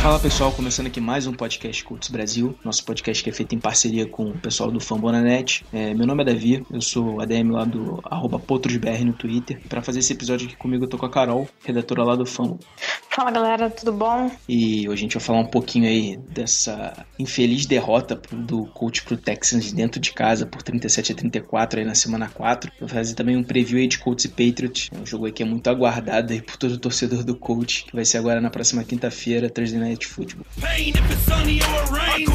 Fala pessoal, começando aqui mais um podcast Cults Brasil, nosso podcast que é feito em parceria com o pessoal do Fambonanet. É, meu nome é Davi, eu sou ADM lá do arroba PotrosBR no Twitter. Para fazer esse episódio aqui comigo eu tô com a Carol, redatora lá do Fambo. Fala galera, tudo bom? E hoje a gente vai falar um pouquinho aí dessa infeliz derrota do Colts pro Texans dentro de casa por 37 a 34 aí na semana 4. Vou fazer também um preview aí de Colts e Patriots, é um jogo aí que é muito aguardado aí por todo o torcedor do Colts, que vai ser agora na próxima quinta-feira, Thursday internet or rain.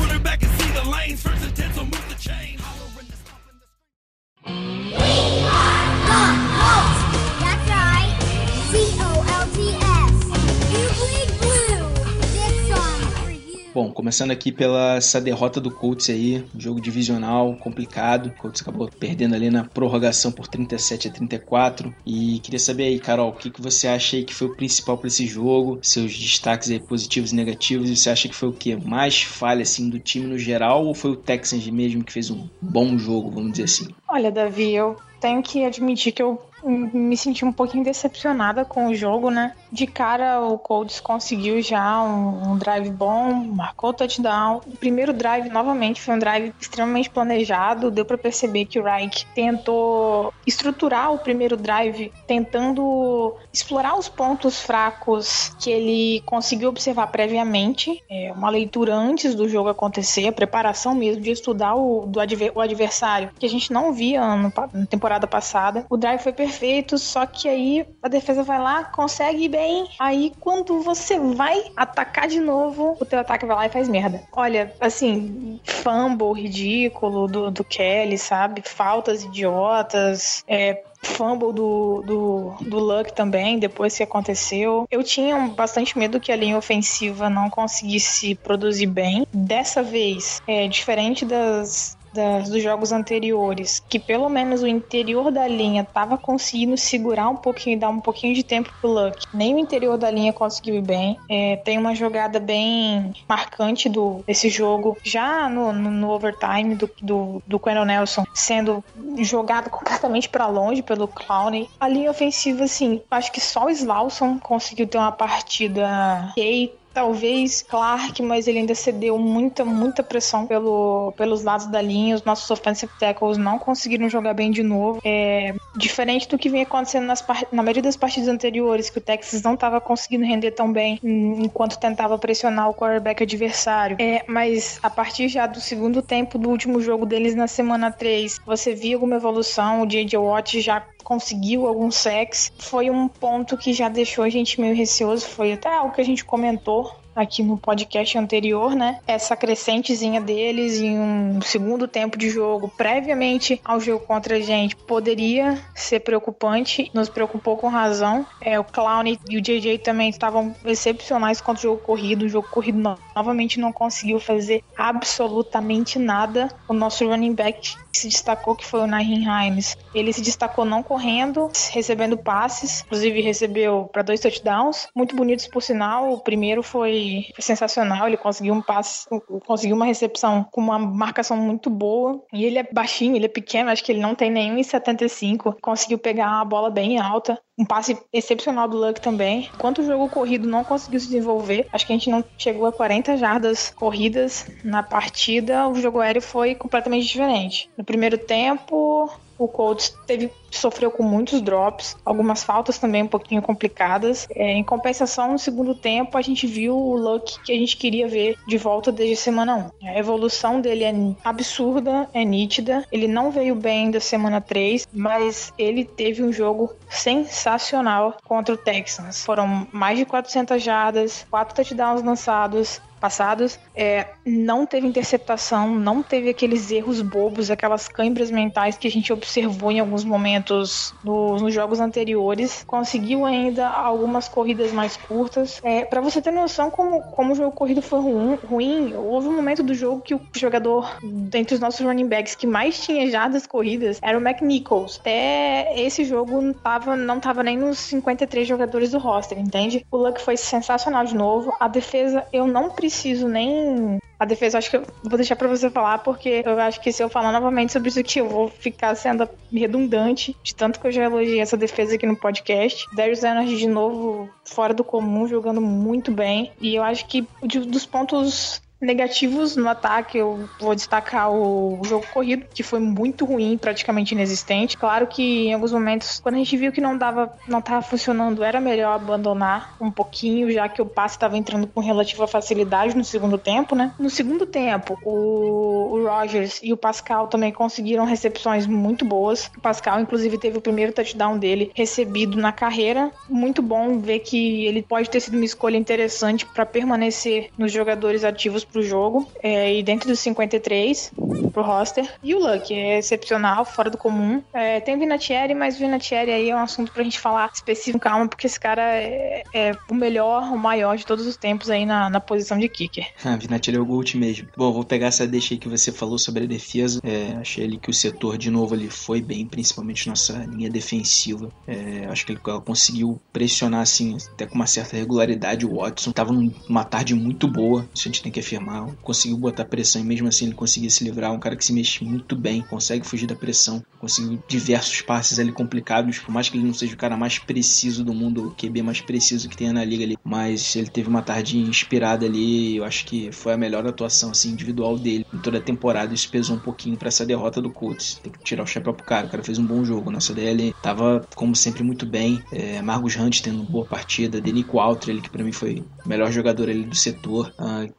Bom, começando aqui pela essa derrota do Colts aí, jogo divisional complicado. O Colts acabou perdendo ali na prorrogação por 37 a 34. E queria saber aí, Carol, o que, que você acha aí que foi o principal para esse jogo? Seus destaques aí positivos e negativos. E você acha que foi o que mais falha assim do time no geral ou foi o Texans mesmo que fez um bom jogo, vamos dizer assim? Olha, Davi, eu tenho que admitir que eu me senti um pouquinho decepcionada com o jogo, né? De cara, o Colts conseguiu já um, um drive bom, marcou o touchdown. O primeiro drive, novamente, foi um drive extremamente planejado. Deu pra perceber que o Reich tentou estruturar o primeiro drive, tentando explorar os pontos fracos que ele conseguiu observar previamente. É, uma leitura antes do jogo acontecer, a preparação mesmo de estudar o, do adver- o adversário, que a gente não via pa- na temporada passada. O drive foi perfeito, só que aí a defesa vai lá, consegue bem. Aí quando você vai atacar de novo, o teu ataque vai lá e faz merda. Olha, assim, fumble ridículo do, do Kelly, sabe? Faltas idiotas, é, fumble do, do, do Luck também, depois que aconteceu. Eu tinha bastante medo que a linha ofensiva não conseguisse produzir bem. Dessa vez, é diferente das, dos jogos anteriores, que pelo menos o interior da linha estava conseguindo segurar um pouquinho e dar um pouquinho de tempo pro Luck. Nem o interior da linha conseguiu ir bem. É, tem uma jogada bem marcante do, desse jogo, já no, no, no overtime do, do, do Quentin Nelson, sendo jogado completamente para longe pelo Clowney. A linha ofensiva, assim, acho que só o Slauson conseguiu ter uma partida ok. Talvez Clark, mas ele ainda cedeu muita, muita pressão pelo, pelos lados da linha. Os nossos offensive tackles não conseguiram jogar bem de novo. É, diferente do que vinha acontecendo nas, na maioria das partidas anteriores, que o Texas não estava conseguindo render tão bem enquanto tentava pressionar o quarterback adversário. É, mas a partir já do segundo tempo do último jogo deles na semana 3, você via alguma evolução. O J.J. Watt já conseguiu alguns sacks. Foi um ponto que já deixou a gente meio receoso. Foi até algo que a gente comentou aqui no podcast anterior, né? Essa crescentezinha deles em um segundo tempo de jogo, previamente ao jogo contra a gente, poderia ser preocupante. Nos preocupou com razão. É, o Clown e o JJ também estavam excepcionais contra o jogo corrido. O jogo corrido no- novamente não conseguiu fazer absolutamente nada. O nosso running back se destacou que foi o Nahin Himes. Ele se destacou não correndo, recebendo passes, inclusive recebeu para dois touchdowns, muito bonitos por sinal. O primeiro foi, foi sensacional, ele conseguiu um passe, conseguiu uma recepção com uma marcação muito boa. E ele é baixinho, ele é pequeno, acho que ele não tem nenhum em 75. Conseguiu pegar a bola bem alta. Um passe excepcional do Luck também. Enquanto o jogo corrido não conseguiu se desenvolver, acho que a gente não chegou a 40 jardas corridas na partida, o jogo aéreo foi completamente diferente. No primeiro tempo, o Colts teve, sofreu com muitos drops, algumas faltas também um pouquinho complicadas. É, em compensação, no segundo tempo, a gente viu o Luck que a gente queria ver de volta desde a semana 1. A evolução dele é absurda, é nítida. Ele não veio bem da semana 3, mas ele teve um jogo sensacional contra o Texans. Foram mais de 400 jardas, 4 touchdowns lançados, passados. É, não teve interceptação, não teve aqueles erros bobos, aquelas câimbras mentais que a gente observou em alguns momentos no, nos jogos anteriores. Conseguiu ainda algumas corridas mais curtas. É, para você ter noção como, como o jogo corrido foi ruim, ruim, houve um momento do jogo que o jogador, dentre os nossos running backs, que mais tinha jardas corridas era o McNichols. Até esse jogo não tava, não tava nem nos 53 jogadores do roster, entende? O Luck foi sensacional de novo. A defesa, eu não preciso nem a defesa, acho que eu vou deixar para você falar, porque eu acho que se eu falar novamente sobre isso aqui, eu vou ficar sendo redundante, de tanto que eu já elogiei essa defesa aqui no podcast. Darius Leonard de novo fora do comum, jogando muito bem. E eu acho que dos pontos negativos no ataque, eu vou destacar o jogo corrido, que foi muito ruim, praticamente inexistente. Claro que em alguns momentos, quando a gente viu que não dava, não estava funcionando, era melhor abandonar um pouquinho, já que o passe estava entrando com relativa facilidade no segundo tempo, né? No segundo tempo, o, o Rogers e o Pascal também conseguiram recepções muito boas. O Pascal, inclusive, teve o primeiro touchdown dele recebido na carreira. Muito bom ver que ele pode ter sido uma escolha interessante para permanecer nos jogadores ativos pro jogo. É, e dentro dos 53 pro roster. E o Luck é excepcional, fora do comum. É, tem Vinatieri, mas Vinatieri aí é um assunto pra gente falar específico, calma, porque esse cara é, é o melhor, o maior de todos os tempos aí na, na posição de kicker. Ah, Vinatieri é o GOAT mesmo. Bom, vou pegar essa deixa aí que você falou sobre a defesa. É, achei ali que o setor, de novo, ali foi bem, principalmente nossa linha defensiva. É, acho que ele conseguiu pressionar, assim, até com uma certa regularidade o Watson. Tava numa tarde muito boa, isso a gente tem que afirmar conseguiu botar pressão e mesmo assim ele conseguia se livrar. Um cara que se mexe muito bem, consegue fugir da pressão, conseguiu diversos passes ali complicados, por mais que ele não seja o cara mais preciso do mundo, o QB mais preciso que tenha na liga ali, mas ele teve uma tarde inspirada ali. Eu acho que foi a melhor atuação assim, individual dele em toda a temporada. Isso pesou um pouquinho para essa derrota do Colts. Tem que tirar o chapéu pro cara. O cara fez um bom jogo. Nossa DL tava, como sempre, muito bem. É, Marcus Hunt tendo uma boa partida. Denico Alter, ele que para mim foi o melhor jogador ali do setor. Uh,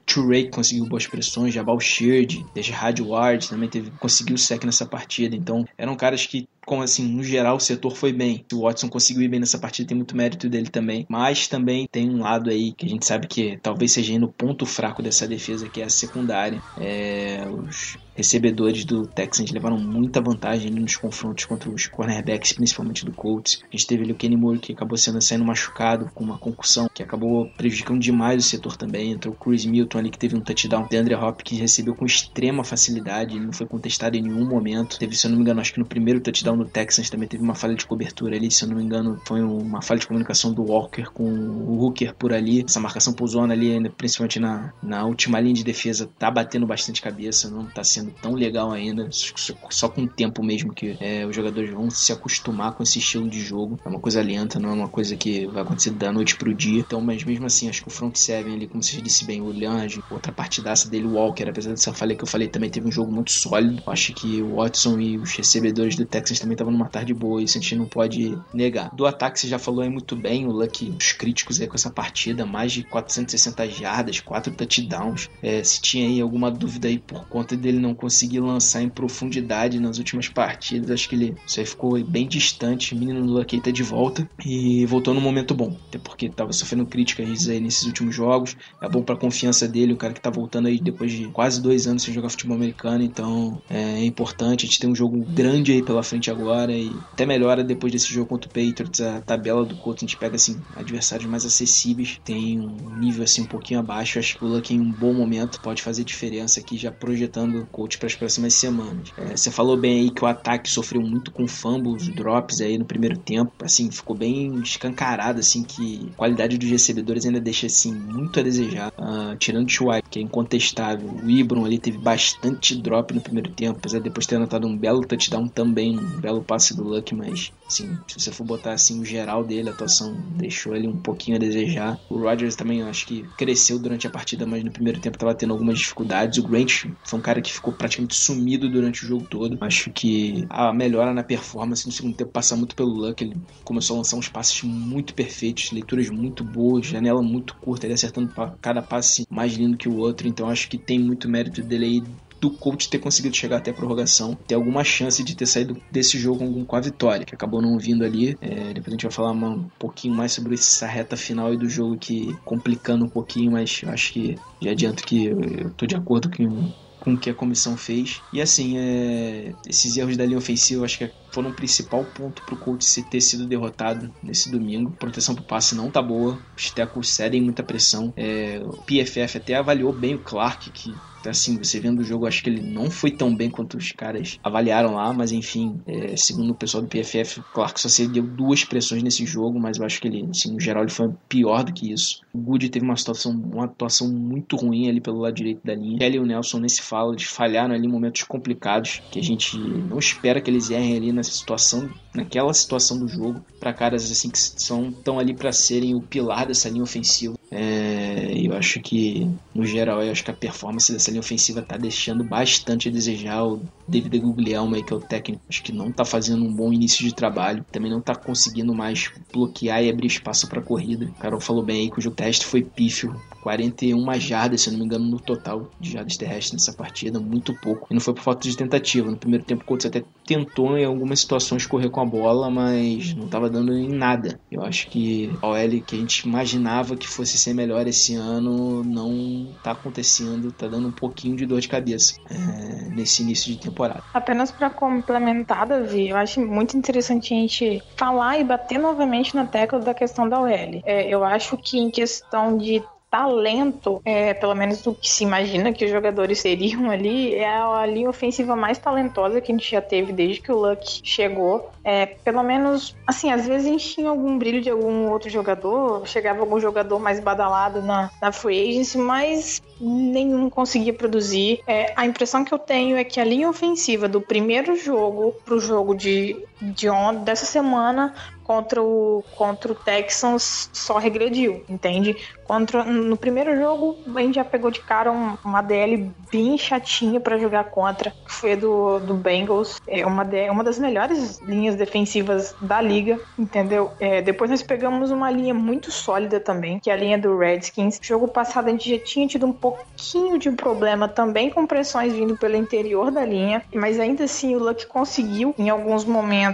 Conseguiu boas pressões, Jabal Sheard, Deshaad Ward também teve, conseguiu sec nessa partida. Então, eram caras que como assim, no geral o setor foi bem. O Watson conseguiu ir bem nessa partida, tem muito mérito dele também. Mas também tem um lado aí que a gente sabe que talvez seja no ponto fraco dessa defesa, que é a secundária. É, os recebedores do Texans levaram muita vantagem nos confrontos contra os cornerbacks, principalmente do Colts. A gente teve ali o Kenny Moore que acabou sendo saindo machucado com uma concussão, que acabou prejudicando demais o setor também. Entrou o Chris Milton ali que teve um touchdown. O Andre Hopkins recebeu com extrema facilidade, ele não foi contestado em nenhum momento. Teve, se eu não me engano, acho que no primeiro touchdown no Texans também teve uma falha de cobertura ali, se eu não me engano, foi uma falha de comunicação do Walker com o Hooker por ali. Essa marcação zona ali, principalmente na, na última linha de defesa, tá batendo bastante cabeça, não tá sendo tão legal ainda, só com o tempo mesmo que é, os jogadores vão se acostumar com esse estilo de jogo. É uma coisa lenta, não é uma coisa que vai acontecer da noite pro dia. Então, mas mesmo assim, acho que o front seven ali, como você disse bem, o Lange, outra partidaça dele, o Walker, apesar dessa falha que eu falei, também teve um jogo muito sólido. Acho que o Watson e os recebedores do Texas também estavam numa tarde boa, isso a gente não pode negar. Do ataque, você já falou aí muito bem, o Luck, os críticos aí com essa partida, mais de 460 jardas, 4 touchdowns. É, se tinha aí alguma dúvida aí por conta dele não conseguir lançar em profundidade nas últimas partidas, acho que ele isso aí ficou bem distante. O menino aí tá de volta e voltou num momento bom, até porque tava sofrendo críticas aí nesses últimos jogos. É bom pra confiança dele, o cara que tá voltando aí depois de quase dois anos sem jogar futebol americano, então é importante. A gente tem um jogo grande aí pela frente agora e até melhora depois desse jogo contra o Patriots. A tabela do Colts a gente pega assim adversários mais acessíveis, tem um nível assim um pouquinho abaixo. Acho que o Luck em um bom momento pode fazer diferença aqui já projetando o Colts para as próximas semanas. É, você falou bem aí que o ataque sofreu muito com fumbles, drops aí no primeiro tempo, assim ficou bem escancarado assim que a qualidade dos recebedores ainda deixa assim muito a desejar. Uh, tirando o Chuai, que é incontestável, o Ibron ali teve bastante drop no primeiro tempo, apesar de depois ter anotado um belo touchdown também, belo passe do Luck, mas assim, se você for botar assim o geral dele, a atuação deixou ele um pouquinho a desejar. O Rodgers também acho que cresceu durante a partida, mas no primeiro tempo estava tendo algumas dificuldades. O Grant foi um cara que ficou praticamente sumido durante o jogo todo. Acho que a melhora na performance no segundo tempo passa muito pelo Luck. Ele começou a lançar uns passes muito perfeitos, leituras muito boas, janela muito curta, ele acertando cada passe mais lindo que o outro. Então acho que tem muito mérito dele aí do coach ter conseguido chegar até a prorrogação, ter alguma chance de ter saído desse jogo com a vitória, que acabou não vindo ali. É, depois a gente vai falar um pouquinho mais sobre essa reta final aí do jogo que complicando um pouquinho, mas acho que já adianto que eu, eu tô de acordo com com o que a comissão fez. E assim, é... esses erros da linha ofensiva acho que foram o principal ponto pro Colts ter sido derrotado nesse domingo. Proteção pro passe não tá boa, os tackles cedem muita pressão. É... O PFF até avaliou bem o Clark, que assim, você vendo o jogo, acho que ele não foi tão bem quanto os caras avaliaram lá, mas enfim, é, segundo o pessoal do PFF, Clark só cedeu duas pressões nesse jogo, mas eu acho que ele, assim, no geral, ele foi pior do que isso. O Good teve uma situação, uma atuação muito ruim ali pelo lado direito da linha. Kelly e o Nelson nem se fala, eles falharam ali em momentos complicados, que a gente não espera que eles errem ali nessa situação, naquela situação do jogo, para caras assim que são tão ali para serem o pilar dessa linha ofensiva. É, eu acho que, no geral, eu acho que a performance dessa linha ofensiva tá deixando bastante a desejar. O David Guglielmo, que é o técnico, acho que não tá fazendo um bom início de trabalho. Também não tá conseguindo mais bloquear e abrir espaço para corrida. O Carol falou bem aí que o teste foi pífio. 41 jardas, se não me engano, no total de jardas terrestres nessa partida, muito pouco. E não foi por falta de tentativa. No primeiro tempo, o Colts até tentou em algumas situações correr com a bola, mas não estava dando em nada. Eu acho que a OL que a gente imaginava que fosse ser melhor esse ano não está acontecendo, está dando um pouquinho de dor de cabeça é, nesse início de temporada. Apenas para complementar, Davi, eu acho muito interessante a gente falar e bater novamente na tecla da questão da OL. É, eu acho que em questão de talento, é, pelo menos do que se imagina que os jogadores seriam ali, é a linha ofensiva mais talentosa que a gente já teve desde que o Luck chegou. É, pelo menos, assim, às vezes a gente tinha algum brilho de algum outro jogador, chegava algum jogador mais badalado na, na free agency, mas nenhum conseguia produzir. É, a impressão que eu tenho é que a linha ofensiva do primeiro jogo pro jogo de, de on, dessa semana contra o, contra o Texans só regrediu, entende? Contra, no primeiro jogo, a gente já pegou de cara um, uma DL bem chatinha para jogar contra, que foi do, do Bengals. É uma, de, uma das melhores linhas defensivas da liga, entendeu? É, depois nós pegamos uma linha muito sólida também, que é a linha do Redskins. Jogo passado a gente já tinha tido um pouquinho de problema também com pressões vindo pelo interior da linha, mas ainda assim o Luck conseguiu, em alguns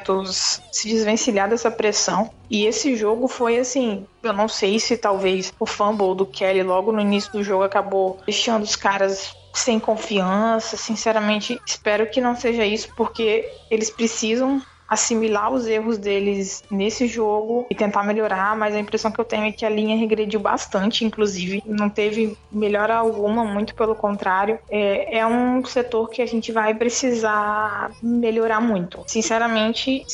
momentos, se desvencilhar dessa pressão. E esse jogo foi assim, eu não sei se talvez o fumble do Kelly logo no início do jogo acabou deixando os caras sem confiança. Sinceramente, espero que não seja isso, porque eles precisam assimilar os erros deles nesse jogo e tentar melhorar, mas a impressão que eu tenho é que a linha regrediu bastante, inclusive, não teve melhora alguma, muito pelo contrário. É, é um setor que a gente vai precisar melhorar muito. Sinceramente,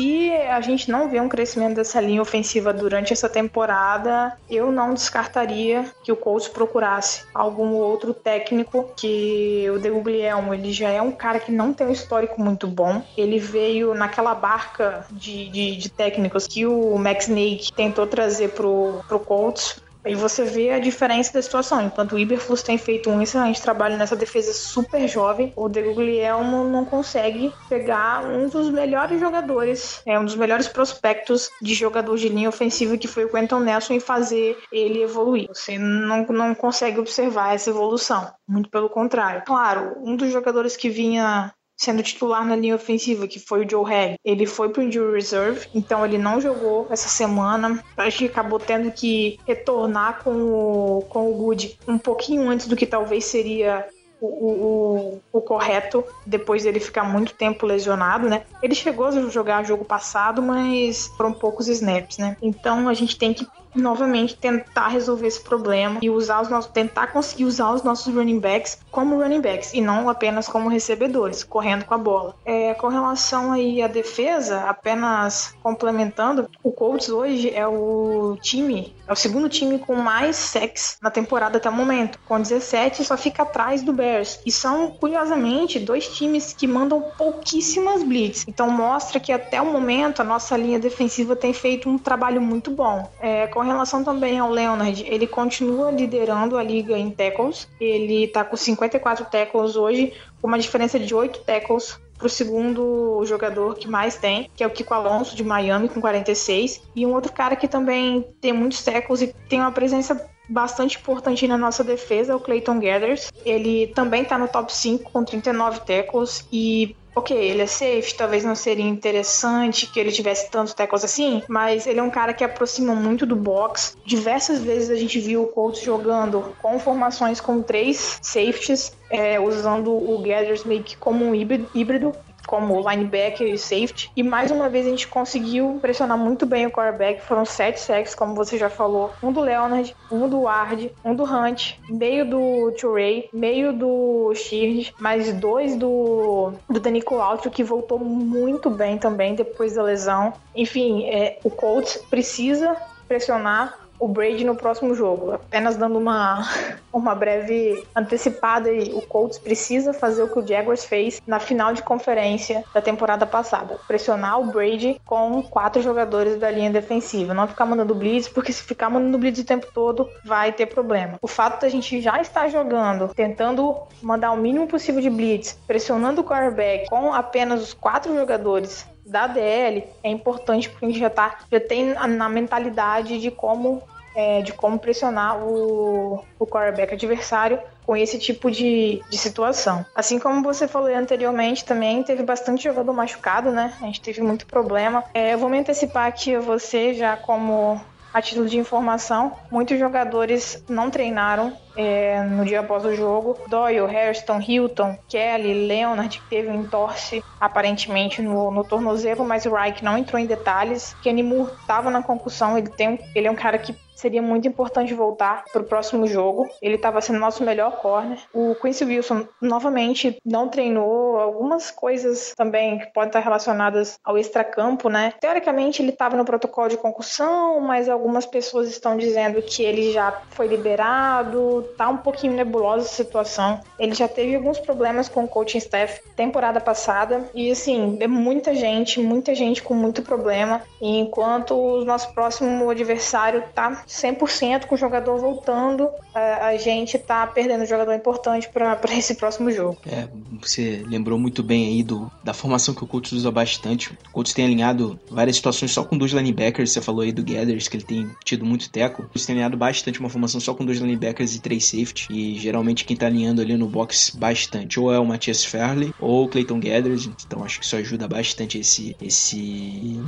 se a gente não vê um crescimento dessa linha ofensiva durante essa temporada, eu não descartaria que o Colts procurasse algum outro técnico, que o De Guglielmo, ele já é um cara que não tem um histórico muito bom. Ele veio naquela barca de, de, de técnicos que o Max Nake tentou trazer pro, pro Colts e você vê a diferença da situação. Enquanto o Iberflus tem feito um excelente trabalho nessa defesa super jovem, o De Guglielmo não consegue pegar um dos melhores jogadores, é um dos melhores prospectos de jogador de linha ofensiva que foi o Quentin Nelson e fazer ele evoluir. Você não, não consegue observar essa evolução. Muito pelo contrário. Claro, um dos jogadores que vinha sendo titular na linha ofensiva, que foi o Joe Hag. Ele foi pro injury reserve, então ele não jogou essa semana. Acho que acabou tendo que retornar com o, com o Good um pouquinho antes do que talvez seria o, o, o, correto depois dele ficar muito tempo lesionado, né? Ele chegou a jogar jogo passado, mas foram poucos snaps, né? Então a gente tem que novamente tentar resolver esse problema e usar os nossos, tentar conseguir usar os nossos running backs como running backs e não apenas como recebedores, correndo com a bola. É, com relação aí à defesa, apenas complementando, o Colts hoje é o time, é o segundo time com mais sacks na temporada até o momento, com 17 só fica atrás do Bears. E são, curiosamente, dois times que mandam pouquíssimas blitz. Então mostra que até o momento a nossa linha defensiva tem feito um trabalho muito bom. É, com relação também ao Leonard, ele continua liderando a liga em tackles. Ele tá com 54 tackles hoje, com uma diferença de 8 tackles para o segundo jogador que mais tem, que é o Kiko Alonso de Miami com 46, e um outro cara que também tem muitos tackles e tem uma presença bastante importante na nossa defesa, o Clayton Gathers. Ele também tá no top 5 com 39 tackles e Ok, ele é safe, talvez não seria interessante que ele tivesse tantos tackles assim, mas ele é um cara que aproxima muito do box. Diversas vezes a gente viu o Colts jogando com formações com três safeties, é, usando o Gathers meio como um híbrido como linebacker e safety. E mais uma vez a gente conseguiu pressionar muito bem o quarterback. Foram sete sacks, como você já falou. Um do Leonard, um do Ward, um do Hunt, meio do Turay, meio do Sheard, mais dois do, do Danico Altro, que voltou muito bem também depois da lesão. Enfim, é, o Colts precisa pressionar o Brady no próximo jogo. Apenas dando uma, uma breve antecipada aí, o Colts precisa fazer o que o Jaguars fez na final de conferência da temporada passada, pressionar o Brady com quatro jogadores da linha defensiva, não ficar mandando blitz, porque se ficar mandando blitz o tempo todo, vai ter problema. O fato da gente já estar jogando, tentando mandar o mínimo possível de blitz, pressionando o quarterback com apenas os quatro jogadores da DL é importante porque a gente já tá já tem na mentalidade de como é, de como pressionar o, o quarterback adversário com esse tipo de, de situação. Assim como você falou anteriormente, também teve bastante jogador machucado, né? A gente teve muito problema. É, eu vou me antecipar aqui a você, já como a título de informação, muitos jogadores não treinaram é, no dia após o jogo. Doyle, Hairston, Hilton, Kelly, Leonard, que teve um entorse aparentemente no, no tornozelo, mas o Reich não entrou em detalhes. Kenny Moore estava na concussão, ele, tem, ele é um cara que seria muito importante voltar para o próximo jogo. Ele estava sendo nosso melhor corner. O Quincy Wilson novamente não treinou algumas coisas também que podem estar relacionadas ao extracampo, né? Teoricamente ele estava no protocolo de concussão, mas algumas pessoas estão dizendo que ele já foi liberado. Tá um pouquinho nebulosa a situação. Ele já teve alguns problemas com o coaching staff temporada passada e assim, é muita gente, muita gente com muito problema. E enquanto o nosso próximo adversário tá 100% com o jogador voltando, a, a gente tá perdendo um jogador importante para esse próximo jogo. É, você lembrou muito bem aí do, da formação que o Colts usa bastante. O Colts tem alinhado várias situações só com dois linebackers. Você falou aí do Gathers, que ele tem tido muito teco. Eles têm alinhado bastante uma formação só com dois linebackers e três safety. E geralmente quem tá alinhando ali no box bastante ou é o Matias Fairley ou o Clayton Gathers. Então acho que isso ajuda bastante esse, esse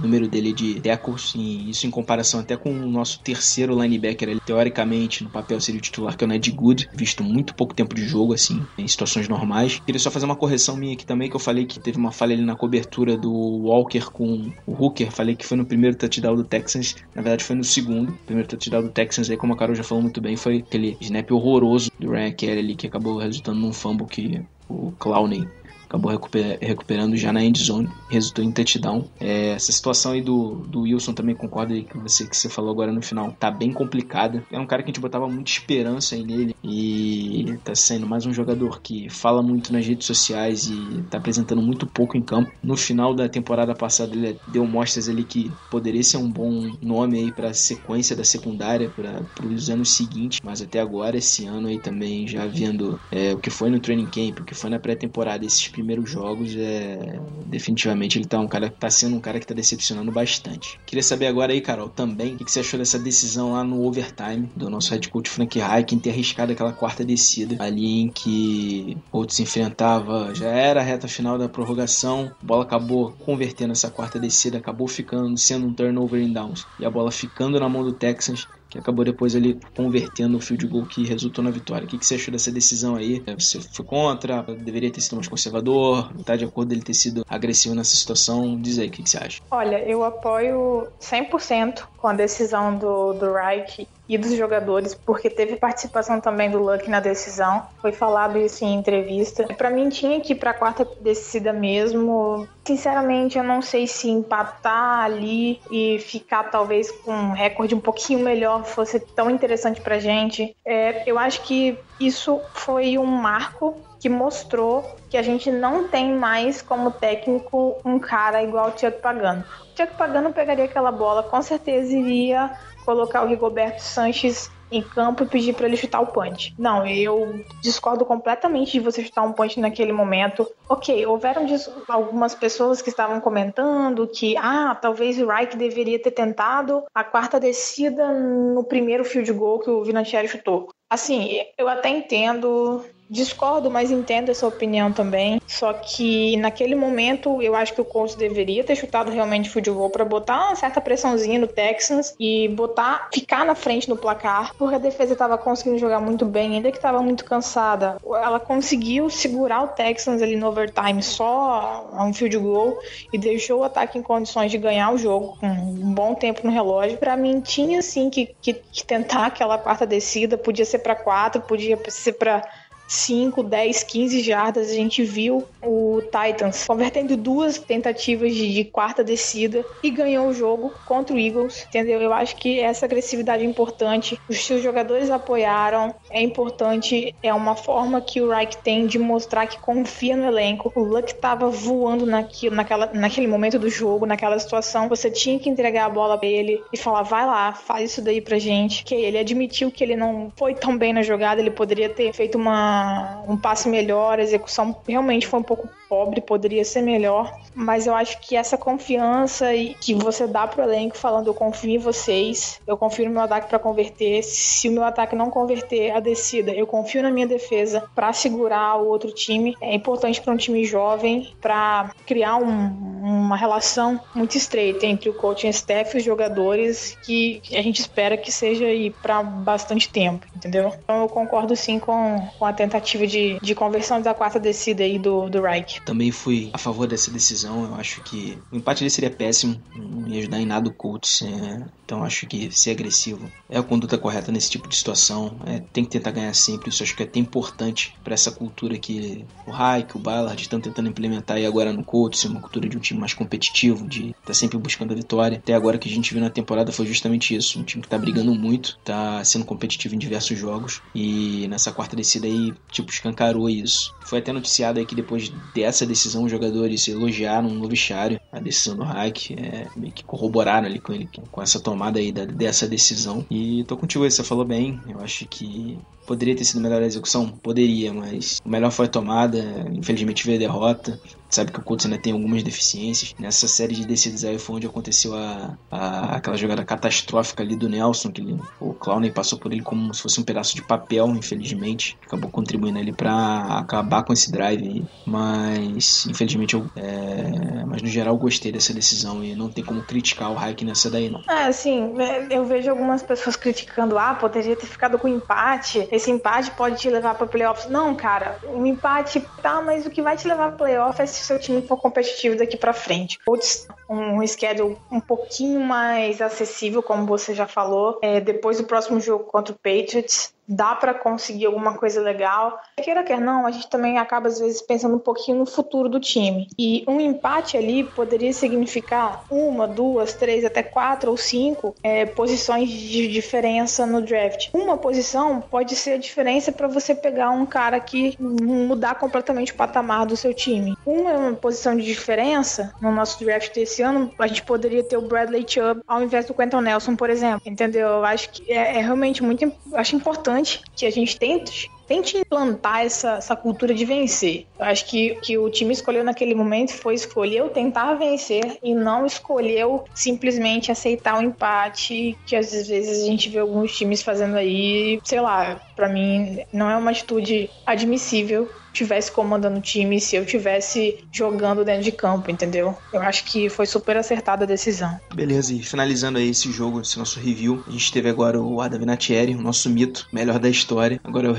número dele de tackles. E isso em comparação até com o nosso terceiro linebacker, ele teoricamente no papel seria o titular, que é o Ned Good, visto muito pouco tempo de jogo, assim, em situações normais. Queria só fazer uma correção minha aqui também, que eu falei que teve uma falha ali na cobertura do Walker com o Hooker. Falei que foi no primeiro touchdown do Texans, na verdade foi no segundo. O primeiro touchdown do Texans, aí, como a Carol já falou muito bem, foi aquele snap horroroso do Ryan Kelly ali, que acabou resultando num fumble que o Clowney acabou recuper, recuperando já na end zone, resultou em touchdown. É, essa situação aí do, do Wilson também concordo aí com você que você falou agora no final, tá bem complicada. É um cara que a gente botava muita esperança aí nele e tá sendo mais um jogador que fala muito nas redes sociais e tá apresentando muito pouco em campo. No final da temporada passada ele deu mostras ali que poderia ser um bom nome aí para sequência da secundária para os anos seguintes, mas até agora esse ano aí também já vendo é, o que foi no training camp, o que foi na pré-temporada, esses primeiros jogos, é, definitivamente ele tá um cara tá sendo um cara que tá decepcionando bastante. Queria saber agora aí, Carol, também, o que, você achou dessa decisão lá no overtime do nosso head coach Frank Reich em ter arriscado aquela quarta descida ali em que o se enfrentava, já era a reta final da prorrogação, a bola acabou convertendo essa quarta descida, acabou ficando sendo um turnover em downs e a bola ficando na mão do Texans que acabou depois ali convertendo o field goal que resultou na vitória. O que, você achou dessa decisão aí? Você foi contra? Deveria ter sido mais conservador? Está de acordo ele ter sido agressivo nessa situação? Diz aí, o que, você acha? Olha, eu apoio 100% com a decisão do, do Reich e dos jogadores, porque teve participação também do Luck na decisão. Foi falado isso em entrevista. Para mim tinha que ir para quarta descida mesmo. Sinceramente, eu não sei se empatar ali e ficar talvez com um recorde um pouquinho melhor fosse tão interessante pra gente. É, eu acho que isso foi um marco que mostrou que a gente não tem mais como técnico um cara igual o Tiago Pagano. O Tiago Pagano pegaria aquela bola, com certeza iria colocar o Rigoberto Sanches em campo e pedir para ele chutar o punch. Não, eu discordo completamente de você chutar um punch naquele momento. Ok, houveram algumas pessoas que estavam comentando que, ah, talvez o Reich deveria ter tentado a quarta descida no primeiro field goal que o Vinatieri chutou. Assim, eu até entendo Discordo, mas entendo essa opinião também. Só que naquele momento eu acho que o Colts deveria ter chutado realmente goal para botar uma certa pressãozinha no Texans e botar ficar na frente no placar, porque a defesa estava conseguindo jogar muito bem, ainda que estava muito cansada. Ela conseguiu segurar o Texans ali no overtime só a um field goal e deixou o ataque em condições de ganhar o jogo com um bom tempo no relógio. Para mim tinha sim que, que, que tentar aquela quarta descida, podia ser para quatro, podia ser para 5, 10, 15 jardas, a gente viu o Titans convertendo duas tentativas de, de, quarta descida e ganhou o jogo contra o Eagles, entendeu? Eu acho que essa agressividade é importante. Os seus jogadores apoiaram, é importante, é uma forma que o Reich tem de mostrar que confia no elenco. O Luck tava voando naquilo, naquela, naquele momento do jogo, naquela situação. Você tinha que entregar a bola pra ele e falar: vai lá, faz isso daí pra gente. Que ele admitiu que ele não foi tão bem na jogada, ele poderia ter feito uma um passe melhor, a execução realmente foi um pouco pobre, poderia ser melhor, mas eu acho que essa confiança que você dá pro elenco falando eu confio em vocês, eu confio no meu ataque para converter, se o meu ataque não converter a descida, eu confio na minha defesa para segurar o outro time. É importante para um time jovem para criar um, uma relação muito estreita entre o coaching staff e os jogadores que a gente espera que seja aí para bastante tempo, entendeu? Então eu concordo sim com, com a tentativa de, de conversão da quarta descida aí do, do Reich. Também fui a favor dessa decisão. Eu acho que o empate ali seria péssimo, não ia ajudar em nada o Colts. É... Então acho que ser agressivo é a conduta correta nesse tipo de situação. É, tem que tentar ganhar sempre. Isso acho que é até importante para essa cultura que o Hayek, o Ballard estão tentando implementar aí agora no Colts, uma cultura de um time mais competitivo, de estar tá sempre buscando a vitória. Até agora que a gente viu na temporada foi justamente isso. Um time que tá brigando muito, tá sendo competitivo em diversos jogos. E nessa quarta descida aí, tipo, escancarou isso. Foi até noticiado aí que depois dessa essa decisão, os jogadores elogiaram no vestiário a decisão do Hack, é, meio que corroboraram ali com ele, com essa tomada aí da, dessa decisão. E tô contigo você falou bem. Eu acho que poderia ter sido melhor a execução? Poderia, mas o melhor foi a tomada. Infelizmente veio a derrota sabe que o Colts ainda tem algumas deficiências. Nessa série de descidas aí foi onde aconteceu a, a aquela jogada catastrófica ali do Nelson, que ele, o Clowney passou por ele como se fosse um pedaço de papel, infelizmente. Acabou contribuindo ali para acabar com esse drive aí. Mas, infelizmente, eu, é, mas no geral gostei dessa decisão e não tem como criticar o Hike nessa daí, não. É, assim, é, eu vejo algumas pessoas criticando, ah, poderia ter ficado com empate, esse empate pode te levar para playoffs. Não, cara, um empate tá, mas o que vai te levar para playoff é se seu time for competitivo daqui para frente. Colts, um schedule um pouquinho mais acessível, como você já falou. É, depois do próximo jogo contra o Patriots, dá para conseguir alguma coisa legal. Queira quer não, a gente também acaba às vezes pensando um pouquinho no futuro do time. E um empate ali poderia significar uma, duas, três, até quatro ou cinco é, posições de diferença no draft. Uma posição pode ser a diferença para você pegar um cara que mudar completamente o patamar do seu time. Uma posição de diferença no nosso draft desse ano, a gente poderia ter o Bradley Chubb ao invés do Quentin Nelson, por exemplo. Entendeu? Eu acho que é, é realmente muito acho importante importante que a gente tente, tente implantar essa, essa cultura de vencer. Eu acho que que o time escolheu naquele momento foi escolher tentar vencer e não escolheu simplesmente aceitar o empate, que às vezes a gente vê alguns times fazendo aí, sei lá, para mim não é uma atitude admissível tivesse comandando o time, se eu tivesse jogando dentro de campo, entendeu? Eu acho que foi super acertada a decisão. Beleza, e finalizando aí esse jogo, esse nosso review, a gente teve agora o Adam Vinatieri, o nosso mito, melhor da história. Agora é o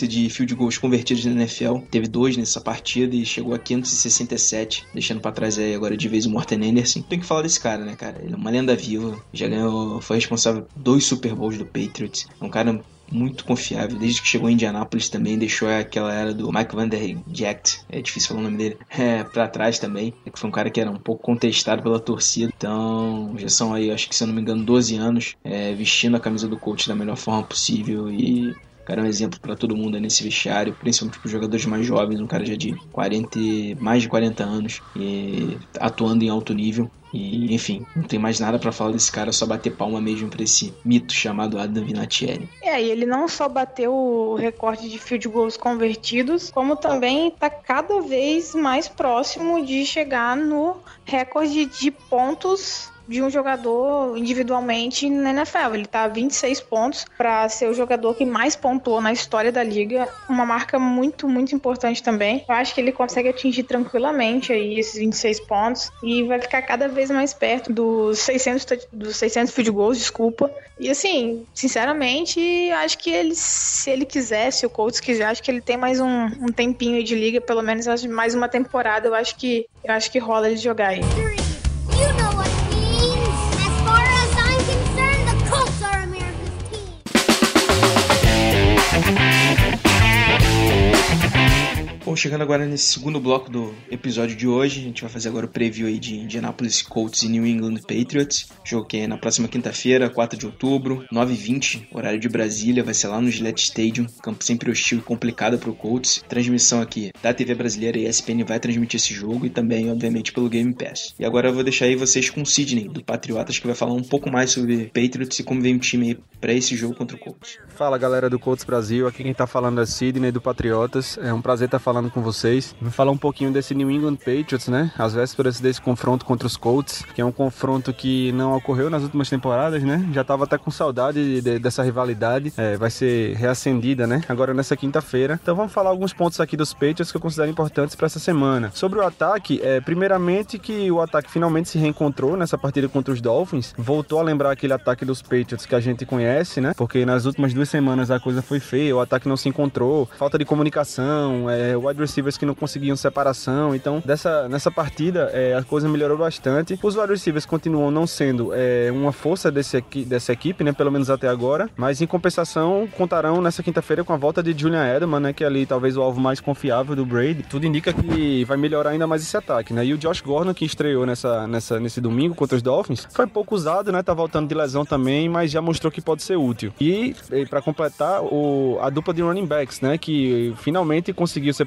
de field goals convertidos na NFL. Teve dois nessa partida e chegou a 567, deixando para trás aí agora de vez o Morten Anderson. Tem que falar desse cara, né, cara? Ele é uma lenda viva, já ganhou, foi responsável por dois Super Bowls do Patriots. É um cara muito confiável. Desde que chegou em Indianápolis também, deixou aquela era do Mike Van Der Jacht, é difícil falar o nome dele, é, pra trás também. É que foi um cara que era um pouco contestado pela torcida. Então, já são aí, acho que se eu não me engano, 12 anos é, vestindo a camisa do coach da melhor forma possível e O cara é um exemplo para todo mundo nesse vestiário, principalmente para jogadores mais jovens, um cara já de 40, mais de 40 anos e atuando em alto nível. E, enfim, não tem mais nada para falar desse cara, só bater palma mesmo pra esse mito chamado Adam Vinatieri. É, e ele não só bateu o recorde de field goals convertidos, como também tá cada vez mais próximo de chegar no recorde de pontos de um jogador individualmente na NFL. Ele tá a 26 pontos para ser o jogador que mais pontuou na história da liga, uma marca muito, muito importante também. Eu acho que ele consegue atingir tranquilamente aí esses 26 pontos e vai ficar cada vez mais perto dos 600 tou- dos 600 field goals, desculpa. E assim, sinceramente, acho que ele se ele quiser, se o Colts quiser, acho que ele tem mais um, um tempinho de liga, pelo menos mais uma temporada, eu acho que eu acho que rola ele jogar aí. Bom, chegando agora nesse segundo bloco do episódio de hoje, a gente vai fazer agora o preview aí de Indianapolis Colts e New England Patriots. Jogo que é na próxima quinta-feira, 4 de outubro, 9h20, horário de Brasília, vai ser lá no Gillette Stadium, campo sempre hostil e complicado pro Colts. Transmissão aqui da TV brasileira e ESPN vai transmitir esse jogo e também, obviamente, pelo Game Pass. E agora eu vou deixar aí vocês com o Sidney, do Patriotas, que vai falar um pouco mais sobre Patriots e como vem o time aí pra esse jogo contra o Colts. Fala galera do Colts Brasil, aqui quem tá falando é Sidney do Patriotas. É um prazer estar falando com vocês. Vou falar um pouquinho desse New England Patriots, né? Às vésperas desse confronto contra os Colts, que é um confronto que não ocorreu nas últimas temporadas, né? Já tava até com saudade de- dessa rivalidade. É, vai ser reacendida, né? Agora nessa quinta-feira. Então vamos falar alguns pontos aqui dos Patriots que eu considero importantes para essa semana. Sobre o ataque, é, primeiramente que o ataque finalmente se reencontrou nessa partida contra os Dolphins. Voltou a lembrar aquele ataque dos Patriots que a gente conhece, né? Porque nas últimas duas semanas a coisa foi feia, o ataque não se encontrou, falta de comunicação, é, wide receivers que não conseguiam separação. Então, dessa, nessa partida, é, a coisa melhorou bastante. Os wide receivers continuam não sendo é, uma força desse, dessa equipe, né? Pelo menos até agora. Mas em compensação, contarão nessa quinta-feira com a volta de Julian Edelman, né? Que é ali talvez o alvo mais confiável do Brady. Tudo indica que vai melhorar ainda mais esse ataque, né? E o Josh Gordon, que estreou nessa, nessa, nesse domingo contra os Dolphins, foi pouco usado, né? Tá voltando de lesão também, mas já mostrou que pode ser útil. E, para completar, o, a dupla de running backs, né? Que finalmente conseguiu ser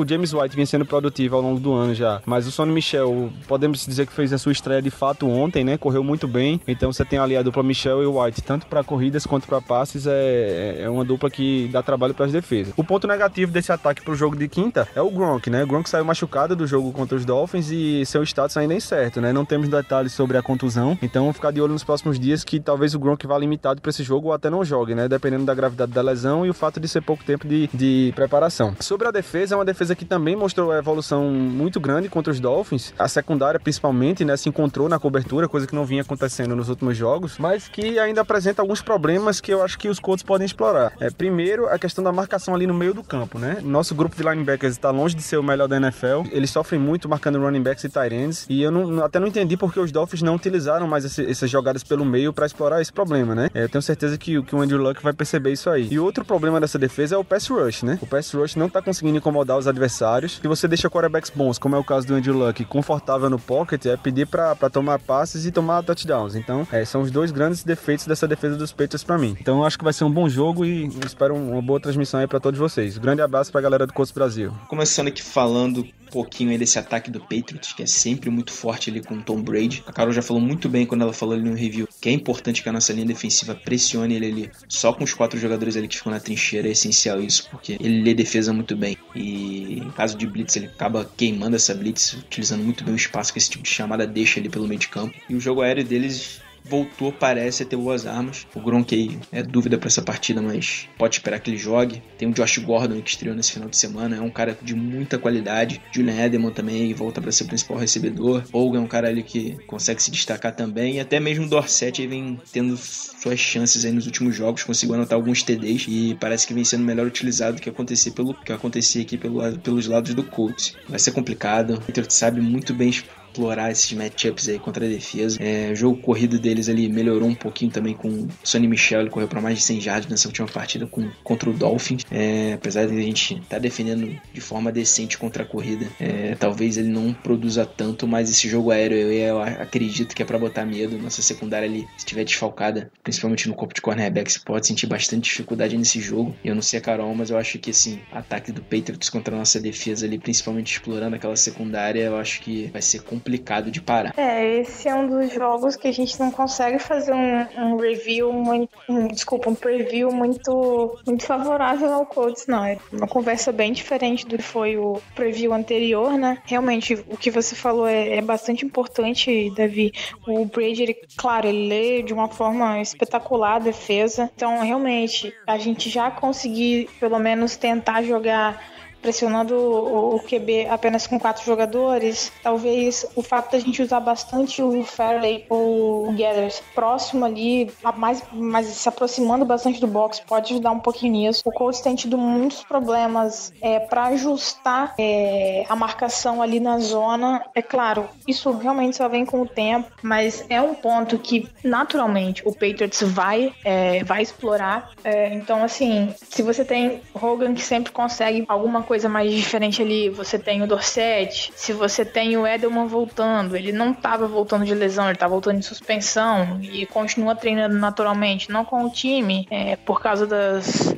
O James White vem sendo produtivo ao longo do ano já. Mas o Sonny Michel, podemos dizer que fez a sua estreia de fato ontem, né? Correu muito bem. Então você tem ali a dupla Michel e o White, tanto para corridas quanto para passes, é, é uma dupla que dá trabalho para as defesas. O ponto negativo desse ataque pro jogo de quinta é o Gronk, né? O Gronk saiu machucado do jogo contra os Dolphins e seu status ainda é incerto, né? Não temos detalhes sobre a contusão, então ficar de olho nos próximos dias que talvez o Gronk vá limitado para esse jogo ou até não jogue, né? Dependendo da gravidade da lesão e o fato de ser pouco tempo de, de preparação. Sobre a defesa, uma defesa que também mostrou evolução muito grande contra os Dolphins. A secundária, principalmente, né? Se encontrou na cobertura, coisa que não vinha acontecendo nos últimos jogos, mas que ainda apresenta alguns problemas que eu acho que os Colts podem explorar. É, primeiro, a questão da marcação ali no meio do campo, né? Nosso grupo de linebackers está longe de ser o melhor da NFL. Eles sofrem muito marcando running backs e tight ends. E eu não, até não entendi porque os Dolphins não utilizaram mais esse- essas jogadas pelo meio para explorar esse problema, né? É, eu tenho certeza que, que o Andrew Luck vai perceber isso aí. E outro problema dessa defesa é o pass rush, né? O pass rush não tá conseguindo incomodar os adversários. Se você deixa quarterbacks bons, como é o caso do Andrew Luck, confortável no pocket, é pedir para tomar passes e tomar touchdowns. Então, é, são os dois grandes defeitos dessa defesa dos Patriots para mim. Então, acho que vai ser um bom jogo e espero uma boa transmissão aí para todos vocês. Grande abraço pra galera do Colts Brasil. Começando aqui falando um pouquinho aí desse ataque do Patriots, que é sempre muito forte ali com o Tom Brady. A Carol já falou muito bem quando ela falou ali no review que é importante que a nossa linha defensiva pressione ele ali. Só com os quatro jogadores ali que ficam na trincheira é essencial isso, porque ele lê defesa muito bem. E em caso de blitz, ele acaba queimando essa blitz, utilizando muito bem o espaço que esse tipo de chamada deixa ali pelo meio de campo. E o jogo aéreo deles voltou, parece, a ter boas armas. O aí é dúvida para essa partida, mas pode esperar que ele jogue. Tem o Josh Gordon que estreou nesse final de semana, é um cara de muita qualidade. Julian Edelman também volta para ser o principal recebedor. Hogan é um cara ali que consegue se destacar também. E até mesmo o Dorset vem tendo suas chances aí nos últimos jogos, conseguiu anotar alguns TDs e parece que vem sendo melhor utilizado do que acontecer pelo que acontecia aqui pelo, pelos lados do Colts. Vai ser complicado. O Patriots sabe muito bem explorar esses matchups aí contra a defesa. É, o jogo corrido deles ali melhorou um pouquinho também com o Sonny Michel, ele correu para mais de 100 jardas nessa última partida com, contra o Dolphins. É, apesar de a gente estar tá defendendo de forma decente contra a corrida, é, talvez ele não produza tanto, mas esse jogo aéreo eu, eu acredito que é para botar medo. Nossa secundária ali, se estiver desfalcada, principalmente no corpo de cornerbacks, pode sentir bastante dificuldade nesse jogo. Eu não sei a Carol, mas eu acho que assim, ataque do Patriots contra a nossa defesa ali, principalmente explorando aquela secundária, eu acho que vai ser complicado de parar. É, esse é um dos jogos que a gente não consegue fazer um, um review muito. Um, desculpa, um preview muito, muito favorável ao Colts, não. É uma conversa bem diferente do que foi o preview anterior, né? Realmente, o que você falou é, é bastante importante, Davi. O Brady, ele, claro, ele lê de uma forma espetacular a defesa. Então, realmente, a gente já conseguir, pelo menos, tentar jogar pressionando o, QB apenas com quatro jogadores, talvez o fato da gente usar bastante o Fairley ou o Gathers próximo ali, mais, mais se aproximando bastante do box, pode ajudar um pouquinho nisso. O Colts tem tido muitos problemas é, para ajustar é, a marcação ali na zona. É claro, isso realmente só vem com o tempo, mas é um ponto que naturalmente o Patriots vai, é, vai explorar. É, então, assim, se você tem Hogan que sempre consegue alguma coisa mais diferente ali, você tem o Dorset, se você tem o Edelman voltando, ele não estava voltando de lesão, ele tá voltando de suspensão e continua treinando naturalmente, não com o time, é, por causa das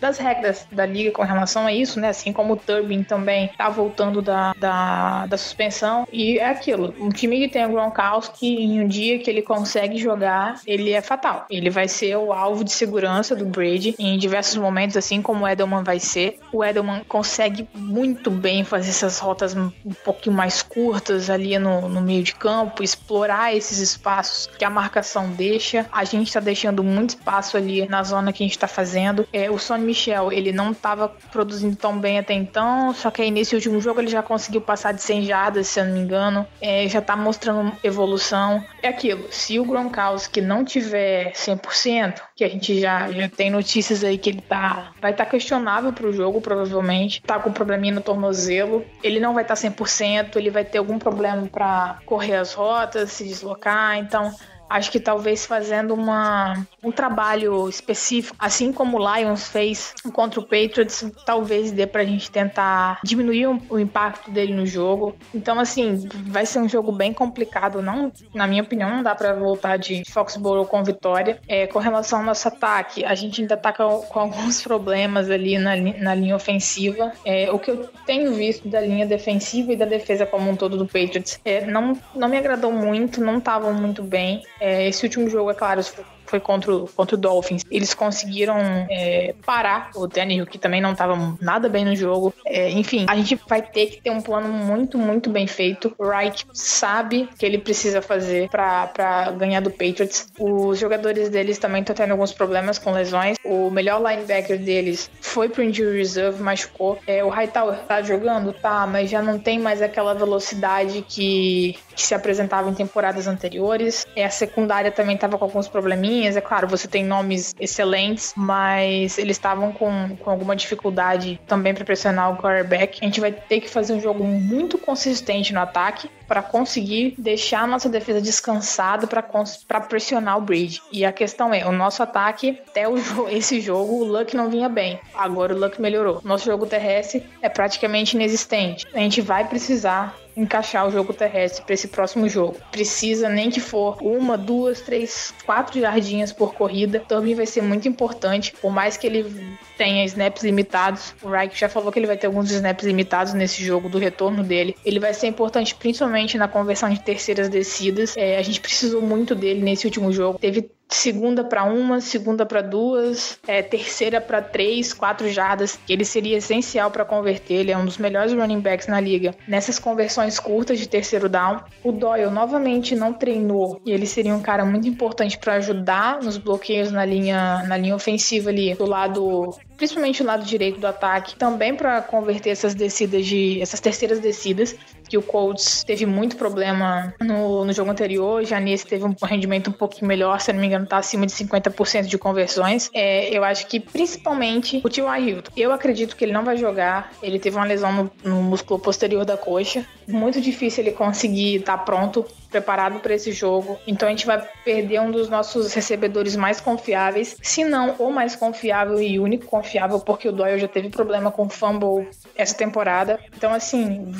das regras da liga com relação a isso, né? Assim como o Turbin também tá voltando da, da, da suspensão. E é aquilo, um time que tem o Gronkowski, em um dia que ele consegue jogar, ele é fatal. Ele vai ser o alvo de segurança do Brady em diversos momentos, assim como o Edelman vai ser. O Edelman consegue muito bem fazer essas rotas um pouquinho mais curtas ali no, no meio de campo, explorar esses espaços que a marcação deixa. A gente tá deixando muito espaço ali na zona que a gente tá fazendo. É, o Sonny Michel, ele não estava produzindo tão bem até então, só que aí nesse último jogo ele já conseguiu passar de 100 jardas, se eu não me engano, é, já tá mostrando evolução. É aquilo, se o Gronkowski não tiver 100%, que a gente já, já tem notícias aí que ele tá vai estar tá questionável pro jogo, provavelmente, tá com um probleminha no tornozelo, ele não vai estar tá 100%, ele vai ter algum problema para correr as rotas, se deslocar, então Acho que talvez fazendo uma, um trabalho específico, assim como o Lions fez contra o Patriots, talvez dê pra gente tentar diminuir o impacto dele no jogo. Então, assim, vai ser um jogo bem complicado. Não, na minha opinião, não dá para voltar de Foxborough com vitória. É, com relação ao nosso ataque, a gente ainda tá com, com alguns problemas ali na, na linha ofensiva. É, o que eu tenho visto da linha defensiva e da defesa como um todo do Patriots é, não, não me agradou muito, não estavam muito bem. É, esse último jogo, é claro, foi contra o, contra o Dolphins. Eles conseguiram é, parar o Tannehill, que também não estava nada bem no jogo. É, enfim, a gente vai ter que ter um plano muito, muito bem feito. O Reich sabe que ele precisa fazer para ganhar do Patriots. Os jogadores deles também estão tendo alguns problemas com lesões. O melhor linebacker deles foi pro injury reserve, machucou. É, o Hightower tá jogando? Tá, mas já não tem mais aquela velocidade que, que se apresentava em temporadas anteriores. É, a secundária também estava com alguns probleminhas é claro, você tem nomes excelentes, mas eles estavam com, com alguma dificuldade também para pressionar o quarterback. A gente vai ter que fazer um jogo muito consistente no ataque para conseguir deixar a nossa defesa descansada para pressionar o Brady. E a questão é, o nosso ataque, até o, esse jogo, o Luck não vinha bem. Agora o Luck melhorou. Nosso jogo terrestre é praticamente inexistente. A gente vai precisar encaixar o jogo terrestre para esse próximo jogo. Precisa nem que for uma, duas, três, quatro jardinhas por corrida. Também vai ser muito importante, por mais que ele tenha snaps limitados. O Reich já falou que ele vai ter alguns snaps limitados nesse jogo do retorno dele. Ele vai ser importante principalmente na conversão de terceiras descidas. É, a gente precisou muito dele nesse último jogo. Teve segunda para uma, segunda para duas, é, terceira para três, quatro jardas, ele seria essencial para converter. Ele é um dos melhores running backs na liga. Nessas conversões curtas de terceiro down, o Doyle novamente não treinou e ele seria um cara muito importante para ajudar nos bloqueios na linha, na linha ofensiva ali do lado principalmente o lado direito do ataque, também para converter essas descidas de essas terceiras descidas que o Colts teve muito problema no, no jogo anterior, já nesse teve um rendimento um pouquinho melhor, se não me engano, tá acima de 50% de conversões. É, eu acho que principalmente o T.Y. Hilton. Eu acredito que ele não vai jogar, ele teve uma lesão no, no músculo posterior da coxa, muito difícil ele conseguir estar tá pronto preparado para esse jogo. Então a gente vai perder um dos nossos recebedores mais confiáveis, se não o mais confiável e único confiável, porque o Doyle já teve problema com fumble essa temporada. Então assim,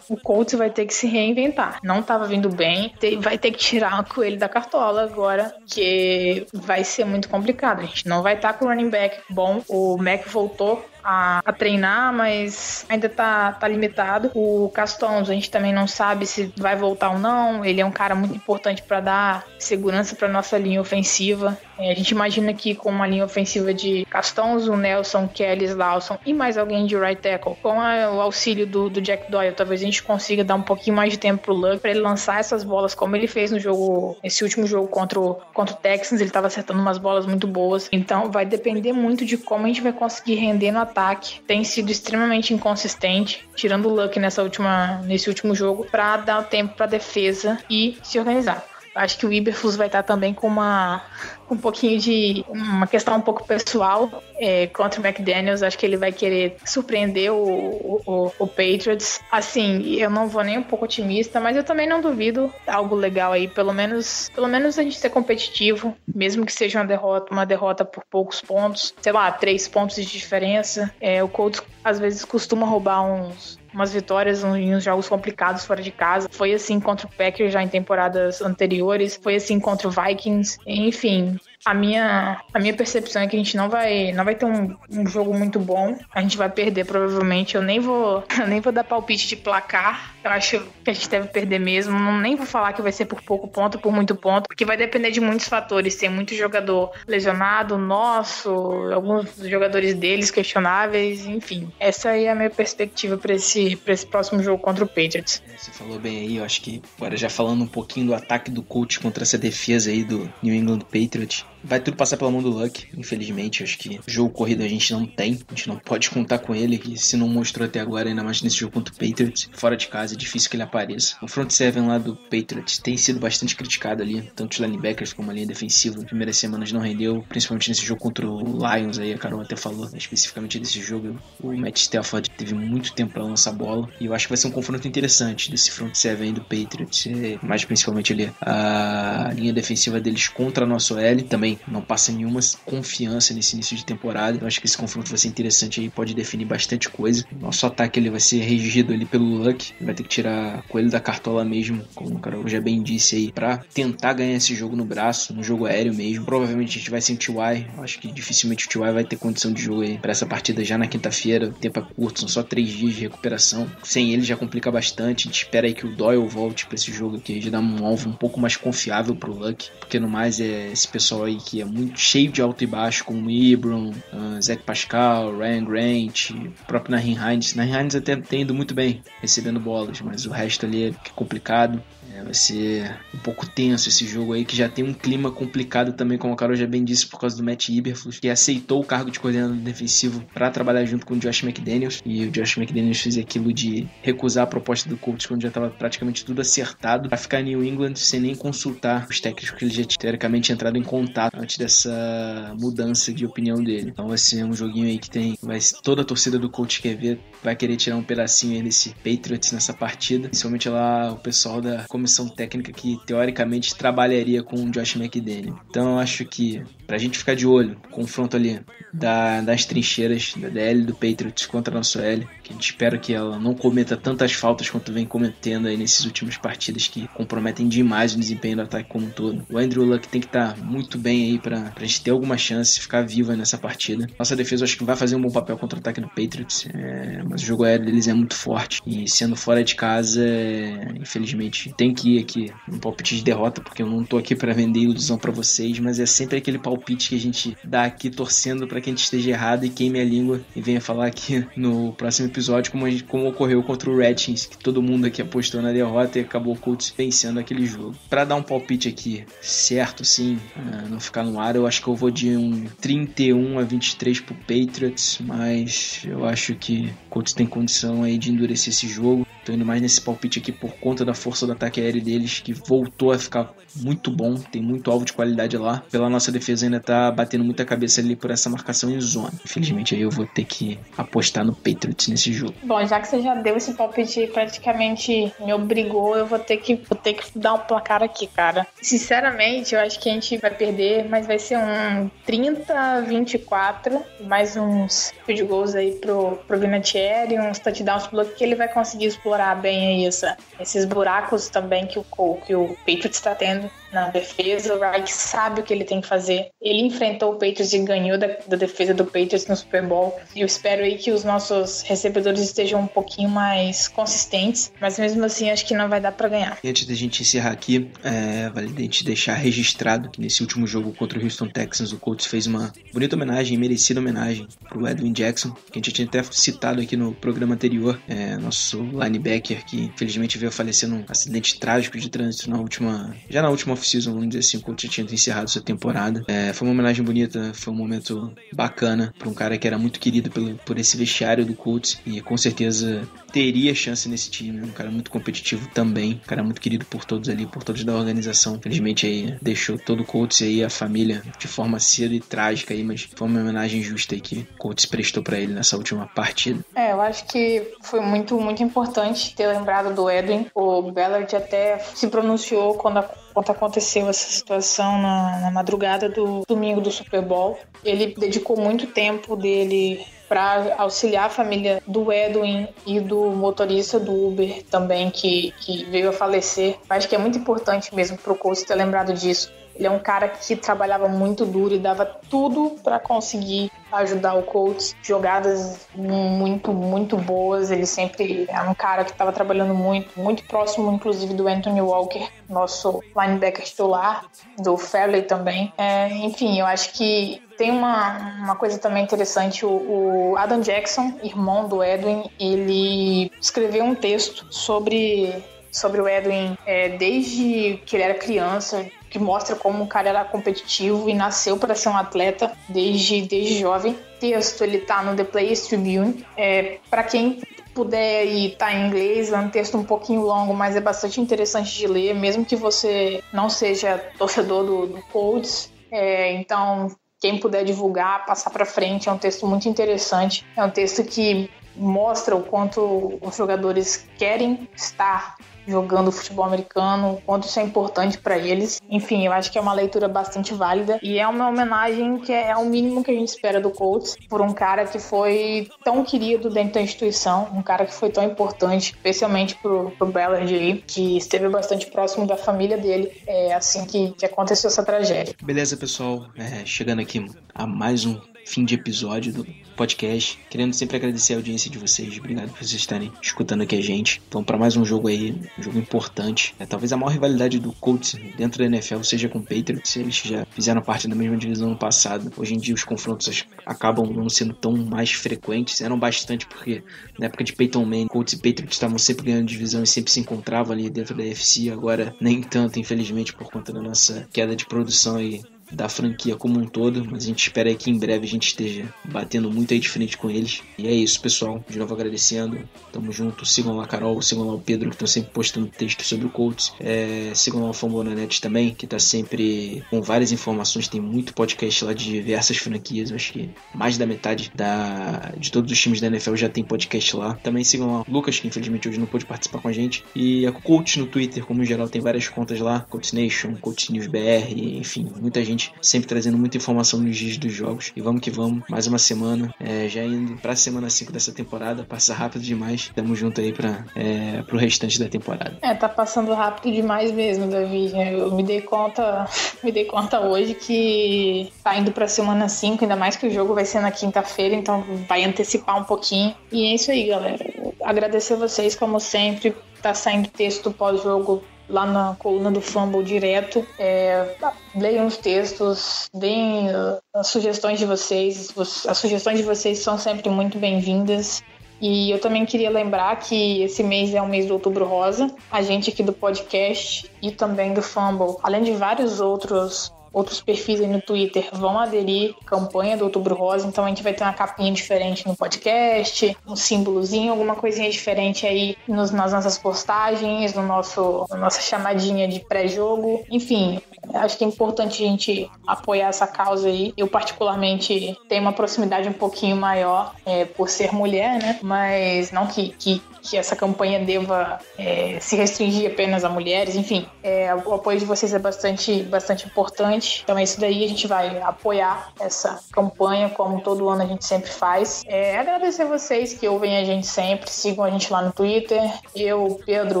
o Colts vai ter que se reinventar. Não estava vindo bem, vai ter que tirar o coelho da cartola agora, que vai ser muito complicado. A gente não vai estar tá com running back bom. O Mac voltou a, a, treinar, mas ainda tá, tá limitado. O Castons, a gente também não sabe se vai voltar ou não. Ele é um cara muito importante para dar segurança para nossa linha ofensiva. É, a gente imagina que com uma linha ofensiva de Castons, o Nelson, Kelly, Lawson e mais alguém de right tackle, com a, o auxílio do, do, Jack Doyle, talvez a gente consiga dar um pouquinho mais de tempo pro Luck para ele lançar essas bolas como ele fez no jogo, esse último jogo contra o, contra o Texans, ele estava acertando umas bolas muito boas. Então vai depender muito de como a gente vai conseguir render no ataque. Tem sido extremamente inconsistente, tirando o Luck nessa última, nesse último jogo, para dar tempo para defesa e se organizar. Acho que o Iberflus vai estar também com uma um pouquinho de uma questão um pouco pessoal é, contra o McDaniels. Acho que ele vai querer surpreender o, o, o, Patriots. Assim, eu não vou nem um pouco otimista, mas eu também não duvido algo legal aí. Pelo menos, pelo menos a gente ser competitivo, mesmo que seja uma derrota, uma derrota por poucos pontos, sei lá, três pontos de diferença. É, o Colts às vezes costuma roubar uns umas vitórias em uns jogos complicados fora de casa. Foi assim contra o Packers já em temporadas anteriores, foi assim contra o Vikings. Enfim, a minha, a minha percepção é que a gente não vai, não vai ter um, um jogo muito bom. A gente vai perder, provavelmente. Eu nem vou, eu nem vou dar palpite de placar. Eu acho que a gente deve perder mesmo. Não, nem vou falar que vai ser por pouco ponto, por muito ponto, porque vai depender de muitos fatores. Tem muito jogador lesionado, nosso, alguns jogadores deles questionáveis, enfim. Essa aí é a minha perspectiva para esse, esse próximo jogo contra o Patriots. É, você falou bem aí, eu acho que agora já falando um pouquinho do ataque do coach contra essa defesa aí do New England Patriots. Vai tudo passar pela mão do Luck, infelizmente. Acho que jogo corrido a gente não tem. A gente não pode contar com ele. E se não mostrou até agora, ainda mais nesse jogo contra o Patriots, fora de casa, é difícil que ele apareça. O front seven lá do Patriots tem sido bastante criticado ali, tanto os linebackers como a linha defensiva. Nas primeiras semanas não rendeu, principalmente nesse jogo contra o Lions aí. A Carol até falou né, especificamente desse jogo. O Matt Stafford teve muito tempo para lançar bola. E eu acho que vai ser um confronto interessante desse front seven aí do Patriots. É, mais principalmente ali a linha defensiva deles contra a nossa OL. Também não passa nenhuma confiança nesse início de temporada. Eu acho que esse confronto vai ser interessante aí, pode definir bastante coisa. Nosso ataque ele vai ser regido ali pelo Luck, vai ter que tirar coelho da cartola mesmo, como o Carol já bem disse aí, para tentar ganhar esse jogo no braço, no jogo aéreo mesmo. Provavelmente a gente vai sem o T.Y. Acho que dificilmente o T.Y. vai ter condição de jogo aí para essa partida já na quinta-feira. O tempo é curto, são só três dias de recuperação. Sem ele já complica bastante. A gente espera aí que o Doyle volte para esse jogo aqui, já dá um alvo um pouco mais confiável pro Luck, porque no mais é esse pessoal aí que é muito cheio de alto e baixo, como Ibram, uh, Zach Pascal, Ryan Grant, o próprio Nahin Hines. Nahin Hines até tem ido muito bem recebendo bolas, mas o resto ali é complicado. Vai ser um pouco tenso esse jogo aí, que já tem um clima complicado também, como o Carol já bem disse, por causa do Matt Iberflus, que aceitou o cargo de coordenador defensivo para trabalhar junto com o Josh McDaniels. E o Josh McDaniels fez aquilo de recusar a proposta do coach quando já estava praticamente tudo acertado para ficar em New England sem nem consultar os técnicos que ele já teoricamente entrado em contato antes dessa mudança de opinião dele. Então vai ser um joguinho aí que tem vai, toda a torcida do coach quer ver, vai querer tirar um pedacinho aí desse Patriots nessa partida, principalmente lá o pessoal da comissão técnica que teoricamente trabalharia com o Josh McDaniel. Então eu acho que pra gente ficar de olho, confronto ali da, das trincheiras da DL do Patriots contra a nossa L, que a gente espera que ela não cometa tantas faltas quanto vem cometendo aí nesses últimos partidas que comprometem demais o desempenho do ataque como um todo. O Andrew Luck tem que estar tá muito bem aí pra, pra gente ter alguma chance de ficar viva nessa partida. Nossa defesa eu acho que vai fazer um bom papel contra o ataque do Patriots, é, mas o jogo aéreo deles é muito forte e sendo fora de casa, é, infelizmente, tem ir aqui no palpite de derrota, porque eu não tô aqui para vender ilusão para vocês, mas é sempre aquele palpite que a gente dá aqui torcendo para que a gente esteja errado e queime a língua e venha falar aqui no próximo episódio como, gente, como ocorreu contra o Redskins, que todo mundo aqui apostou na derrota e acabou o Colts vencendo aquele jogo. Para dar um palpite aqui certo, sim, uh, não ficar no ar, eu acho que eu vou de um 31 a 23 pro Patriots, mas eu acho que o Colts tem condição aí de endurecer esse jogo. Tô indo mais nesse palpite aqui por conta da força do ataque aéreo deles, que voltou a ficar muito bom, tem muito alvo de qualidade lá. Pela nossa defesa ainda tá batendo muita cabeça ali por essa marcação em zona. Infelizmente aí eu vou ter que apostar no Patriots nesse jogo. Bom, já que você já deu esse palpite praticamente me obrigou, eu vou ter que vou ter que dar um placar aqui, cara. Sinceramente, eu acho que a gente vai perder, mas vai ser um 30 a 24, mais uns field goals aí pro, pro Vinatieri, uns touchdowns pro que ele vai conseguir explorar bem aí essa, esses buracos também que o, que o Patriots está tendo na defesa. O Reich sabe o que ele tem que fazer. Ele enfrentou o Patriots e ganhou da, da, defesa do Patriots no Super Bowl. E eu espero aí que os nossos recebedores estejam um pouquinho mais consistentes, mas mesmo assim acho que não vai dar para ganhar. E antes da gente encerrar aqui, é, vale a gente deixar registrado que nesse último jogo contra o Houston Texans, o Colts fez uma bonita homenagem, merecida homenagem pro Edwin Jackson, que a gente tinha até citado aqui no programa anterior, é, nosso linebacker que infelizmente veio a falecer num acidente trágico de trânsito na última, já na última off-season, vamos dizer assim, o Colts tinha encerrado sua temporada. É, foi uma homenagem bonita, foi um momento bacana para um cara que era muito querido pelo, por esse vestiário do Colts e com certeza teria chance nesse time. Um cara muito competitivo também, um cara muito querido por todos ali, por todos da organização. Infelizmente aí deixou todo o Colts e aí a família de forma cedo e trágica aí, mas foi uma homenagem justa aí que o Colts prestou para ele nessa última partida. É, eu acho que foi muito, muito importante ter lembrado do Edwin. O Ballard até se pronunciou quando a quando aconteceu essa situação na, na, madrugada do domingo do Super Bowl. Ele dedicou muito tempo dele para auxiliar a família do Edwin e do motorista do Uber também que, que veio a falecer. Acho que é muito importante mesmo para o Coach ter lembrado disso. Ele é um cara que trabalhava muito duro e dava tudo para conseguir ajudar o Colts. Jogadas muito, muito boas. Ele sempre era um cara que estava trabalhando muito, muito próximo, inclusive, do Anthony Walker, nosso linebacker titular, do Fairley também. É, enfim, eu acho que tem uma, uma coisa também interessante. O, o Adam Jackson, irmão do Edwin, ele escreveu um texto sobre sobre o Edwin é, desde que ele era criança, que mostra como o cara era competitivo e nasceu para ser um atleta desde, desde jovem. Texto ele tá no The Players Tribune. É, para quem puder e tá em inglês, é um texto um pouquinho longo, mas é bastante interessante de ler, mesmo que você não seja torcedor do, do Colts. É, então, quem puder divulgar, passar para frente, é um texto muito interessante. É um texto que mostra o quanto os jogadores querem estar jogando futebol americano, o quanto isso é importante para eles. Enfim, eu acho que é uma leitura bastante válida e é uma homenagem que é, o mínimo que a gente espera do Colts por um cara que foi tão querido dentro da instituição, um cara que foi tão importante, especialmente pro, pro Ballard aí, que esteve bastante próximo da família dele é, assim que, que aconteceu essa tragédia. Beleza, pessoal. É, chegando aqui a mais um fim de episódio do podcast. Querendo sempre agradecer a audiência de vocês. Obrigado por vocês estarem escutando aqui a gente. Então, para mais um jogo aí, um jogo importante. É, talvez a maior rivalidade do Colts dentro da NFL seja com o Patriots. Eles já fizeram parte da mesma divisão no passado. Hoje em dia, os confrontos acabam não sendo tão mais frequentes. Eram bastante porque na época de Peyton Manning, Colts e Patriots estavam sempre ganhando divisão e sempre se encontravam ali dentro da UFC. Agora, nem tanto, infelizmente, por conta da nossa queda de produção aí da franquia como um todo, mas a gente espera que em breve a gente esteja batendo muito aí de frente com eles. E é isso, pessoal. De novo agradecendo. Tamo junto. Sigam lá a Carol, sigam lá o Pedro, que estão sempre postando texto sobre o Colts. É, sigam lá o Fambonanet também, que tá sempre com várias informações. Tem muito podcast lá de diversas franquias. Eu acho que mais da metade da, de todos os times da NFL já tem podcast lá. Também sigam lá o Lucas, que infelizmente hoje não pôde participar com a gente. E a Colts no Twitter, como em geral, tem várias contas lá. Colts Nation, Colts News BR, enfim, muita gente sempre trazendo muita informação nos dias dos jogos. E vamos que vamos, mais uma semana, é, já indo pra semana 5 dessa temporada, passa rápido demais. Tamo junto aí pra, é, pro restante da temporada. É, tá passando rápido demais mesmo, Davi. Eu me dei conta, me dei conta hoje que tá indo pra semana 5, ainda mais que o jogo vai ser na quinta-feira, então vai antecipar um pouquinho. E é isso aí, galera. Agradecer vocês, como sempre. Tá saindo texto pós-jogo lá na coluna do Fumble direto. É, leiam os textos, deem uh, as sugestões de vocês. As sugestões de vocês são sempre muito bem-vindas. E eu também queria lembrar que esse mês é o mês do Outubro Rosa. A gente aqui do podcast e também do Fumble, além de vários outros outros perfis no Twitter vão aderir à campanha do Outubro Rosa, então a gente vai ter uma capinha diferente no podcast, um símbolozinho, alguma coisinha diferente aí nos, nas nossas postagens, no nosso na nossa chamadinha de pré-jogo. Enfim, acho que é importante a gente apoiar essa causa aí. Eu, particularmente, tenho uma proximidade um pouquinho maior é, por ser mulher, né? Mas não que, que que essa campanha deva é, se restringir apenas a mulheres, enfim, é, o apoio de vocês é bastante, bastante importante. Então é isso daí, a gente vai apoiar essa campanha, como todo ano a gente sempre faz. É, agradecer vocês que ouvem a gente sempre, sigam a gente lá no Twitter. Eu, Pedro,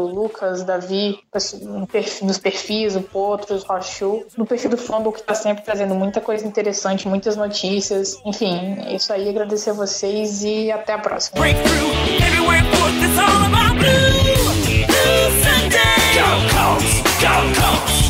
Lucas, Davi, nos perfis, o Potros, No perfil do Fumble que está sempre trazendo muita coisa interessante, muitas notícias. Enfim, é isso aí, agradecer a vocês e até a próxima. Go Colts, go Colts.